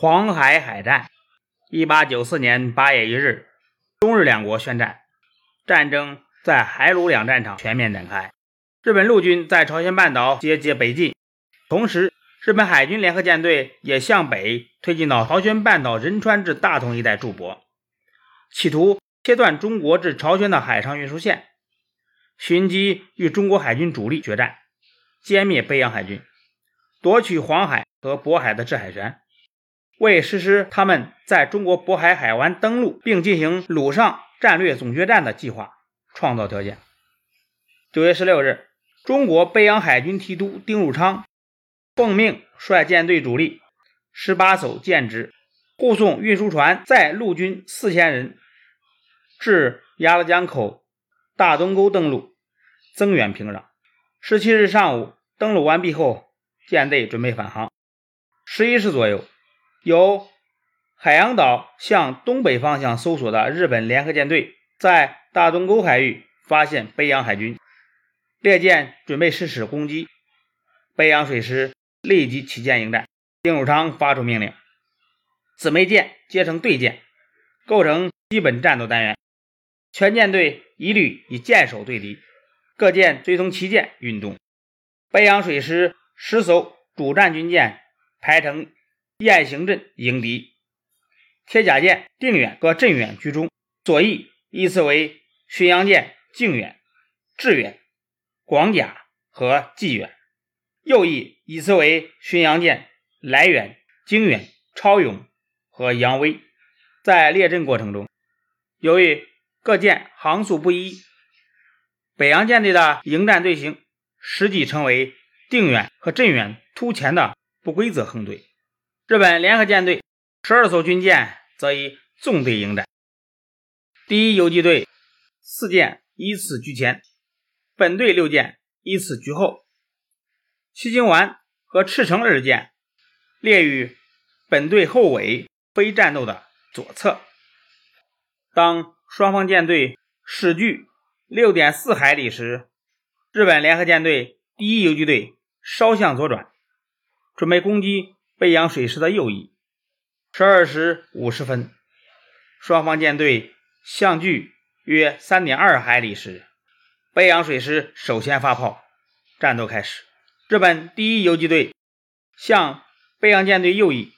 黄海海战，一八九四年八月一日，中日两国宣战，战争在海鲁两战场全面展开。日本陆军在朝鲜半岛节节北进，同时，日本海军联合舰队也向北推进到朝鲜半岛仁川至大同一带驻泊，企图切断中国至朝鲜的海上运输线，寻机与中国海军主力决战，歼灭北洋海军，夺取黄海和渤海的制海权。为实施他们在中国渤海海湾登陆并进行陆上战略总决战的计划创造条件。九月十六日，中国北洋海军提督丁汝昌奉命率舰队主力十八艘舰只护送运输船载陆军四千人至鸭绿江口大东沟登陆，增援平壤。十七日上午登陆完毕后，舰队准备返航。十一时左右。由海洋岛向东北方向搜索的日本联合舰队，在大东沟海域发现北洋海军列舰，准备实施攻击。北洋水师立即起舰迎战。丁汝昌发出命令：姊妹舰结成对舰，构成基本战斗单元，全舰队一律以舰首对敌，各舰追踪旗舰运动。北洋水师十艘主战军舰排成。雁行阵迎敌，铁甲舰定远和镇远居中，左翼依次为巡洋舰靖远、致远、广甲和济远；右翼依次为巡洋舰来远、经远、超勇和扬威。在列阵过程中，由于各舰航速不一，北洋舰队的迎战队形实际成为定远和镇远突前的不规则横队。日本联合舰队十二艘军舰则以纵队迎战，第一游击队四舰依次居前，本队六舰依次居后。西京丸和赤城二舰列于本队后尾非战斗的左侧。当双方舰队驶距六点四海里时，日本联合舰队第一游击队稍向左转，准备攻击。北洋水师的右翼，十二时五十分，双方舰队相距约三点二海里时，北洋水师首先发炮，战斗开始。日本第一游击队向北洋舰队右翼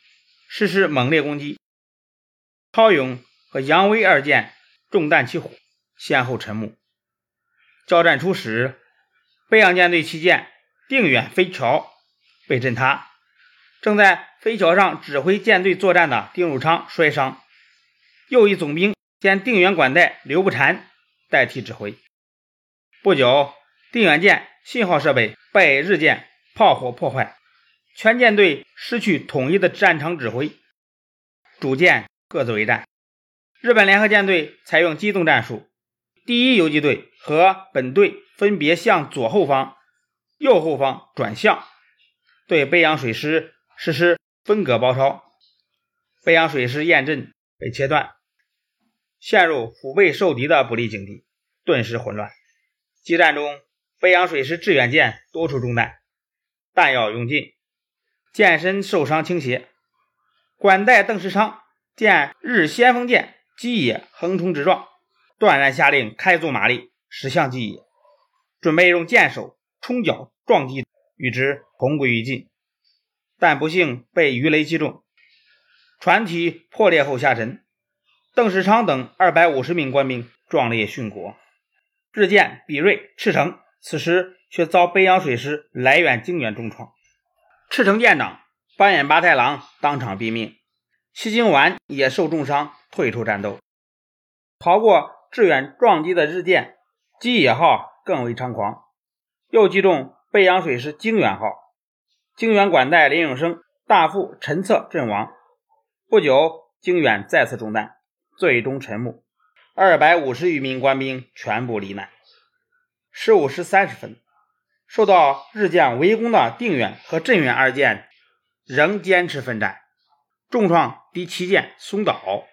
实施猛烈攻击，超勇和扬威二舰中弹起火，先后沉没。交战初始，北洋舰队旗舰定远飞桥被震塌。正在飞桥上指挥舰队作战的丁汝昌摔伤，右翼总兵兼定远管带刘步蟾代替指挥。不久，定远舰信号设备被日舰炮火破坏，全舰队失去统一的战场指挥，主舰各自为战。日本联合舰队采用机动战术，第一游击队和本队分别向左后方、右后方转向，对北洋水师。实施分割包抄，北洋水师验阵被切断，陷入腹背受敌的不利境地，顿时混乱。激战中，北洋水师致远舰多处中弹，弹药用尽，舰身受伤倾斜。管带邓世昌见日先锋舰基野横冲直撞，断然下令开足马力驶向基野，准备用舰首冲角撞击，与之同归于尽。但不幸被鱼雷击中，船体破裂后下沉。邓世昌等二百五十名官兵壮烈殉国。日舰比瑞、赤城此时却遭北洋水师来远、经远重创，赤城舰长板眼八太郎当场毙命，西京丸也受重伤退出战斗。逃过致远撞击的日舰基野号更为猖狂，又击中北洋水师经远号。靖远管带林永生大副陈策阵亡。不久，靖远再次中弹，最终沉没。二百五十余名官兵全部罹难。十五时三十分，受到日舰围攻的定远和镇远二舰仍坚持奋战，重创第七舰松岛，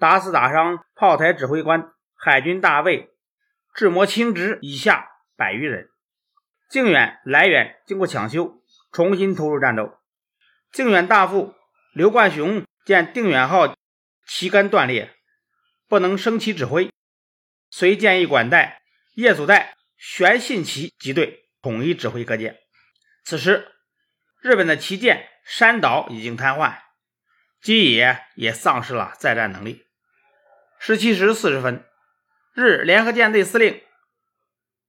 打死打伤炮台指挥官、海军大尉智摩清直以下百余人。靖远、来远经过抢修。重新投入战斗，靖远大副刘冠雄见定远号旗杆断裂，不能升旗指挥，遂建议管带叶祖代旋信旗集队统一指挥各舰。此时，日本的旗舰山岛已经瘫痪，基野也丧失了再战能力。十七时四十分，日联合舰队司令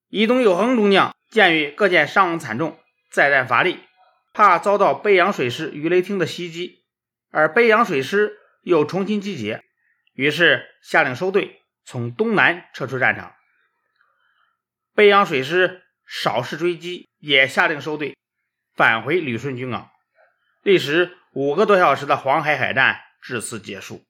伊东佑亨中将鉴于各舰伤亡惨重，再战乏力，怕遭到北洋水师鱼雷艇的袭击，而北洋水师又重新集结，于是下令收队，从东南撤出战场。北洋水师少试追击，也下令收队，返回旅顺军港。历时五个多小时的黄海海战至此结束。